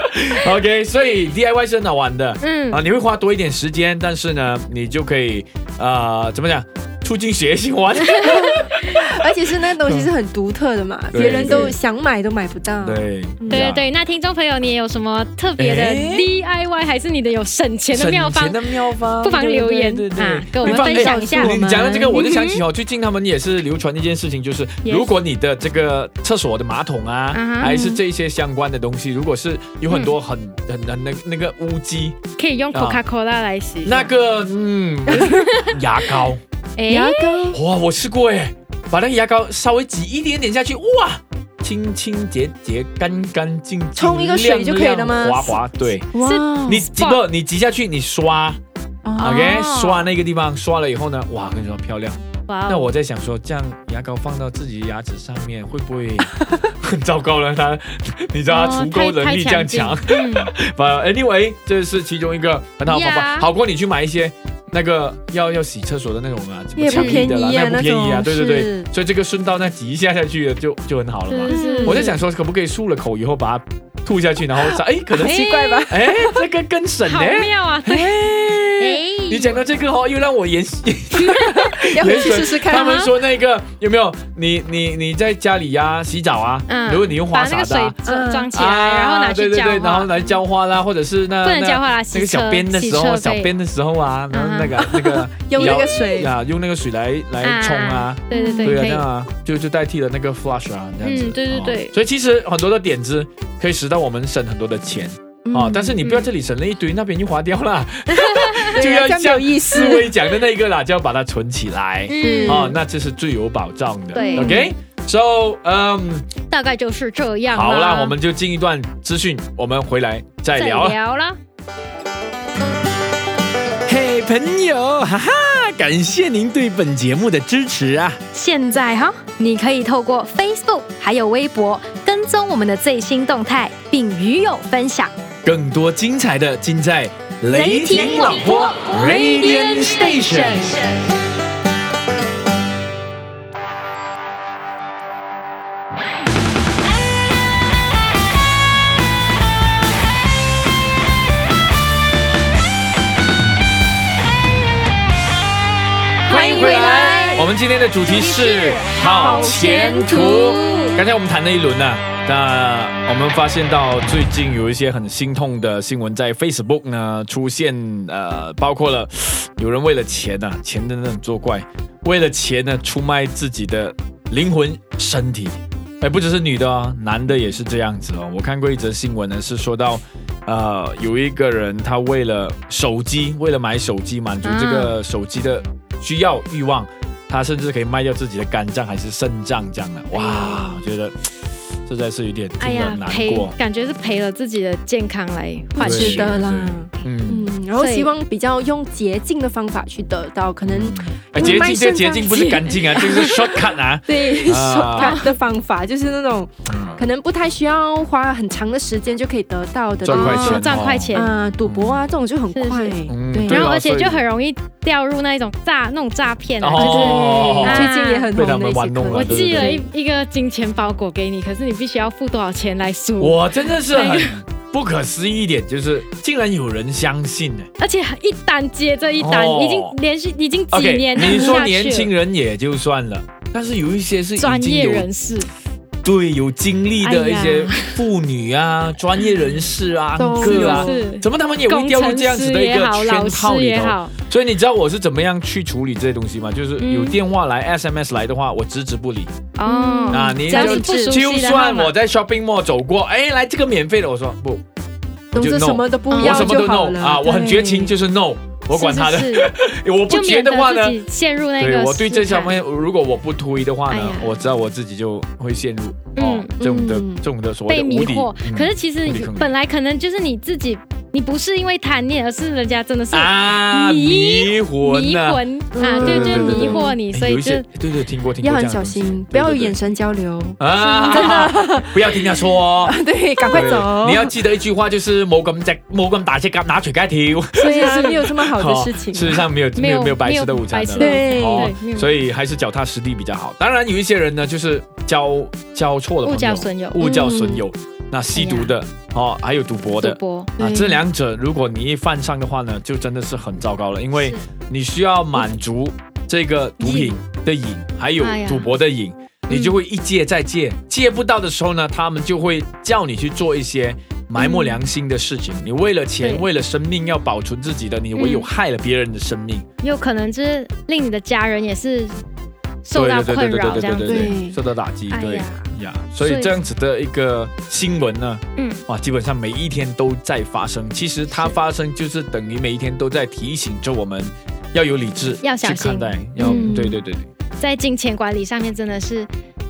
OK，所以 DIY 是很好玩的，嗯啊，你会花多一点时间，但是呢，你就可以啊，怎么讲？促进学习玩，而且是那东西是很独特的嘛，别人都想买都买不到。对对对对，那听众朋友，你也有什么特别的 DIY，还是你的有省钱的妙方？省钱的妙方，不妨留言啊，跟我们分享一下。你讲的这个，我就想起哦，最近他们也是流传一件事情，就是如果你的这个厕所的马桶啊，还是这些相关的东西，如果是有很多很很很那那个污迹，可以用 Coca Cola 来洗。那个嗯，牙膏。牙膏哇，我试过哎，把那个牙膏稍微挤一点点下去，哇，清清洁洁、干干净净，冲一个水就可以了吗？滑滑，对，哇，你挤不，你挤下去，你刷，OK，刷那个地方，刷了以后呢，哇，跟你说漂亮。那我在想说，这样牙膏放到自己牙齿上面会不会 很糟糕呢？他，你知道他除垢能力这样强，把 Anyway，这是其中一个很好方法，好过你去买一些。那个要要洗厕所的那种啊，也不便宜的啦，那不便宜啊，对对对，所以这个顺道那挤一下下去就就很好了嘛。我在想说，可不可以漱了口以后把它吐下去，然后哎，可能奇怪吧？哎，这个更省呢，好妙啊！哎。你讲到这个哦，又让我延续，要回去试试看。他们说那个有没有？你你你在家里呀洗澡啊？嗯，如果你用花洒的，装起来，然后拿去浇花，然后来浇花啦，或者是那不能浇花啦，那个小编的时候，小编的时候啊，然后那个那个 用那个水。啊，用那个水来来冲啊，对对对，对啊，就就代替了那个 flush 啊，这样子，对对对。所以其实很多的点子可以使到我们省很多的钱。哦，但是你不要这里省了一堆，那边就花掉了，就要像思维讲的那个啦，就要把它存起来。嗯，哦，那这是最有保障的。对，OK，So，嗯，大概就是这样。好啦，我们就进一段资讯，我们回来再聊。聊啦。嘿，朋友，哈哈，感谢您对本节目的支持啊！现在哈，你可以透过 Facebook 还有微博跟踪我们的最新动态，并与友分享。更多精彩的尽在雷霆广播 Radiant Station。 我们今天的主题是好前途。刚才我们谈了一轮呢。那我们发现到最近有一些很心痛的新闻在 Facebook 呢出现，呃，包括了有人为了钱呐，钱的那种作怪，为了钱呢出卖自己的灵魂身体，哎，不只是女的哦，男的也是这样子哦。我看过一则新闻呢，是说到，呃，有一个人他为了手机，为了买手机满足这个手机的需要欲望，他甚至可以卖掉自己的肝脏还是肾脏这样的，哇，我觉得。实在是有点哎呀，难过。感觉是赔了自己的健康来换取的啦。嗯，然后希望比较用捷径的方法去得到，可能捷径这捷径不是干净啊，就 是 shortcut 啊。对，shortcut 的方法就是那种可能不太需要花很长的时间就可以得到的赚快钱，赚快钱。啊，赌博啊这种就很快。对，然后而且就很容易掉入那一种诈那种诈骗啊，就是最近也很被他们玩弄了。我寄了一一个金钱包裹给你，可是你。必须要付多少钱来赎？我真的是很不可思议一点，就是竟然有人相信呢，而且一单接着一单，已经连续已经几年。你说年轻人也就算了，但是有一些是专业人士。对，有经历的一些妇女啊，专业人士啊，哥啊，怎么他们也会掉入这样子的一个圈套里头？所以你知道我是怎么样去处理这些东西吗？就是有电话来、SMS 来的话，我置之不理。哦，啊，你就就算我在 shopping mall 走过，哎，来这个免费的，我说不，就什么都不要什么都 no 啊，我很绝情，就是 no。我管他的，我不觉得话呢，陷入那个。我对这方面，如果我不推的话呢，我知道我自己就会陷入哦这种的这种的所谓的迷惑。可是其实本来可能就是你自己。你不是因为贪念，而是人家真的是迷魂迷魂啊，对对，迷惑你，所以就对对，听过听过，要很小心，不要有眼神交流。啊，真的。不要听他说，对，赶快走。你要记得一句话，就是冇咁只冇咁大只蛤拿出街跳，所以是没有这么好的事情。事实上没有没有没有白吃的午餐的，对，所以还是脚踏实地比较好。当然有一些人呢，就是交交错的误交损友，误交损友。那吸毒的哦，还有赌博的。啊，这两者如果你一犯上的话呢，就真的是很糟糕了，因为你需要满足这个毒品的瘾，还有赌博的瘾，你就会一戒再戒，戒不到的时候呢，他们就会叫你去做一些埋没良心的事情。你为了钱，为了生命要保存自己的，你唯有害了别人的生命，有可能就是令你的家人也是。受到困扰，这样对，受到打击，对呀，所以这样子的一个新闻呢，嗯，哇，基本上每一天都在发生。其实它发生就是等于每一天都在提醒着我们要有理智，要小心，要对对对对，在金钱管理上面真的是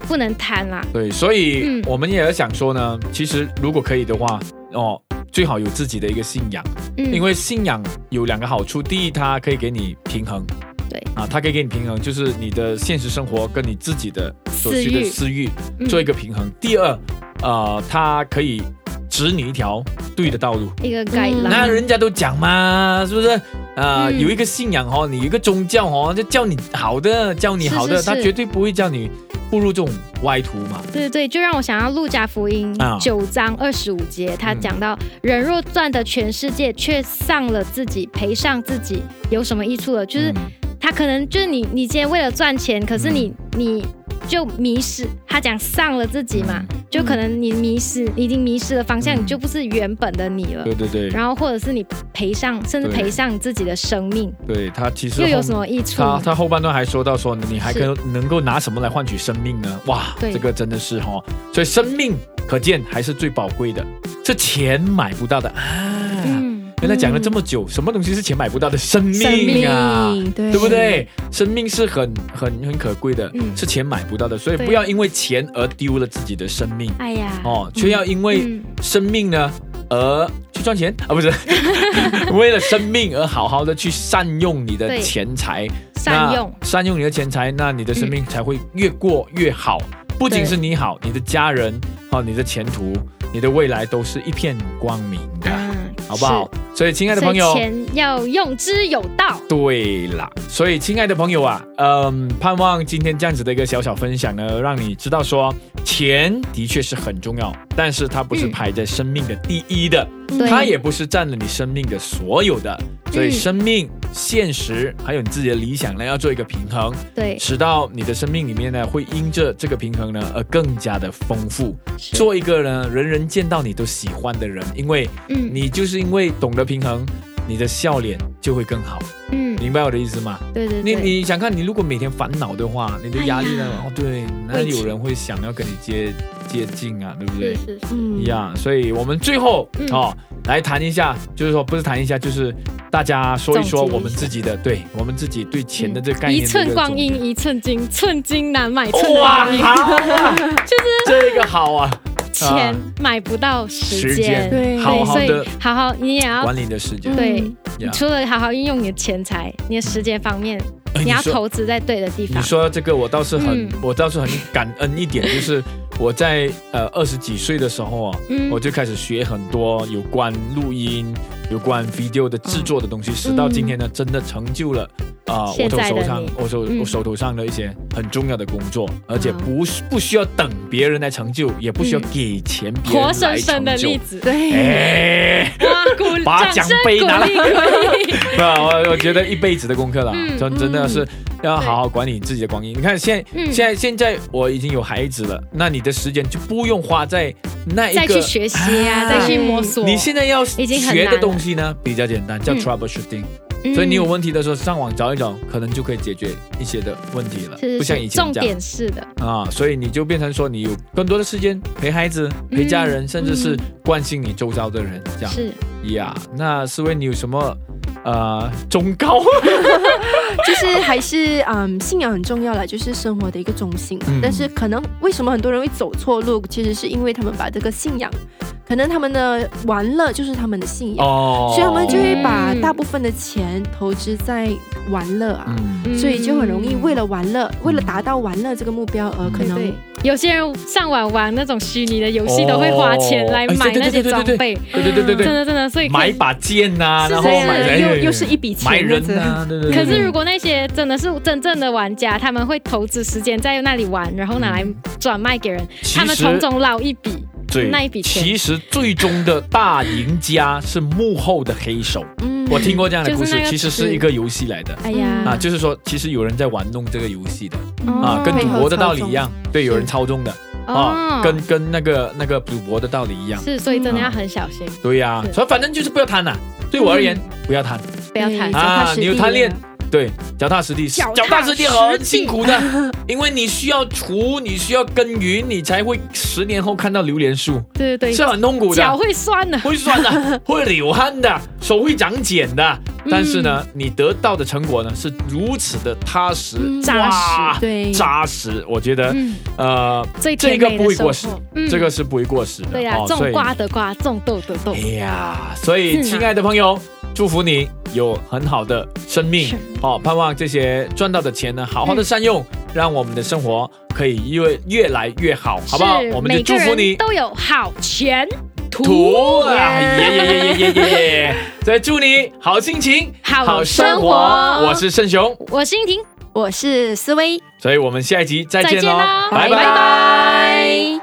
不能贪啦。对，所以我们也要想说呢，其实如果可以的话，哦，最好有自己的一个信仰，因为信仰有两个好处，第一，它可以给你平衡。对啊，它可以给你平衡，就是你的现实生活跟你自己的所需的私欲做一个平衡。第二，呃，它可以指你一条对的道路，一个概览。那人家都讲嘛，是不是？啊，有一个信仰哦，你一个宗教哦，就叫你好的，叫你好的，他绝对不会叫你步入这种歪途嘛。对对对，就让我想到路加福音九章二十五节，他讲到人若赚得全世界，却丧了自己，赔上自己，有什么益处了？就是他可能就是你，你今天为了赚钱，可是你你。就迷失，他讲上了自己嘛，就可能你迷失，你已经迷失了方向，你就不是原本的你了。对对对。然后或者是你赔上，甚至赔上自己的生命。对他其实又有什么益处？他他后半段还说到说，你还可能够拿什么来换取生命呢？哇，这个真的是哈，所以生命可见还是最宝贵的，这钱买不到的啊。原来讲了这么久，什么东西是钱买不到的？生命啊，对不对？生命是很很很可贵的，是钱买不到的。所以不要因为钱而丢了自己的生命。哎呀，哦，却要因为生命呢而去赚钱 啊？不是，为了生命而好好的去善用你的钱财，善用善用你的钱财，那你的生命才会越过越好。不仅是你好，你的家人哦，你的前途，你的未来都是一片光明的，好不好？所以，亲爱的朋友，钱要用之有道。对啦，所以，亲爱的朋友啊，嗯，盼望今天这样子的一个小小分享呢，让你知道说，钱的确是很重要，但是它不是排在生命的第一的，它也不是占了你生命的所有的。所以，生命、现实还有你自己的理想呢，要做一个平衡，对，使到你的生命里面呢，会因着这个平衡呢，而更加的丰富，做一个呢，人人见到你都喜欢的人，因为，嗯，你就是因为懂得平衡，你的笑脸就会更好，嗯，明白我的意思吗？对对，你你想看，你如果每天烦恼的话，你的压力呢？哦，对，那有人会想要跟你接接近啊，对不对？是是，嗯，一样，所以我们最后哦，来谈一下，就是说不是谈一下，就是。大家说一说我们自己的，对我们自己对钱的这个概念。一寸光阴一寸金，寸金难买寸光阴。就是这个好啊，钱买不到时间，对，好好的，好好你也要管理你的时间。对，除了好好运用你的钱财，你的时间方面，你要投资在对的地方。你说这个我倒是很，我倒是很感恩一点，就是 我在呃二十几岁的时候啊，我就开始学很多有关录音。有关 video 的制作的东西，使到今天呢，真的成就了啊！我手上，我手我手头上的一些很重要的工作，而且不不需要等别人来成就，也不需要给钱别人来成就。活生生的例子，对，把奖杯拿来。啊，我我觉得一辈子的功课了，真真的是要好好管理自己的光阴。你看，现现在现在我已经有孩子了，那你的时间就不用花在那一个再去学习啊，再去摸索。你现在要学的东西。呢比较简单，叫 troubleshooting，所以你有问题的时候上网找一找，可能就可以解决一些的问题了，不像以前重点是的啊，所以你就变成说你有更多的时间陪孩子、陪家人，甚至是关心你周遭的人，这样是呀。那思维你有什么呃忠告？就是还是 嗯，信仰很重要了，就是生活的一个中心。但是可能为什么很多人会走错路，其实是因为他们把这个信仰。可能他们的玩乐就是他们的信仰，所以他们就会把大部分的钱投资在玩乐啊，所以就很容易为了玩乐，为了达到玩乐这个目标而可能有些人上网玩那种虚拟的游戏都会花钱来买那些装备，对对对对对，真的真的，所以买一把剑呐，然后买又又是一笔钱，买人啊，对对。可是如果那些真的是真正的玩家，他们会投资时间在那里玩，然后拿来转卖给人，他们从中捞一笔。那一笔钱，其实最终的大赢家是幕后的黑手。嗯，我听过这样的故事，其实是一个游戏来的。哎呀，啊，就是说，其实有人在玩弄这个游戏的，啊，跟赌博的道理一样，对，有人操纵的，啊，跟跟那个那个赌博的道理一样。是，所以真的要很小心。对呀，所以反正就是不要贪呐。对我而言，不要贪，不要贪啊！你有贪恋。对，脚踏实地，脚踏实地很辛苦的，因为你需要除，你需要耕耘，你才会十年后看到榴莲树。对对对，是很痛苦的，脚会酸的，会酸的，会流汗的，手会长茧的。但是呢，你得到的成果呢是如此的踏实、扎实，对，扎实。我觉得，呃，这个不会过时，这个是不会过时的。对呀，种瓜得瓜，种豆得豆。哎呀，所以亲爱的朋友。祝福你有很好的生命，好盼望这些赚到的钱呢，好好的善用，让我们的生活可以越越来越好，好不好？我们就祝福你都有好前途啊！耶耶耶耶耶耶！再祝你好心情，好生活。我是盛雄，我是英婷。我是思薇，所以我们下一集再见喽，拜拜。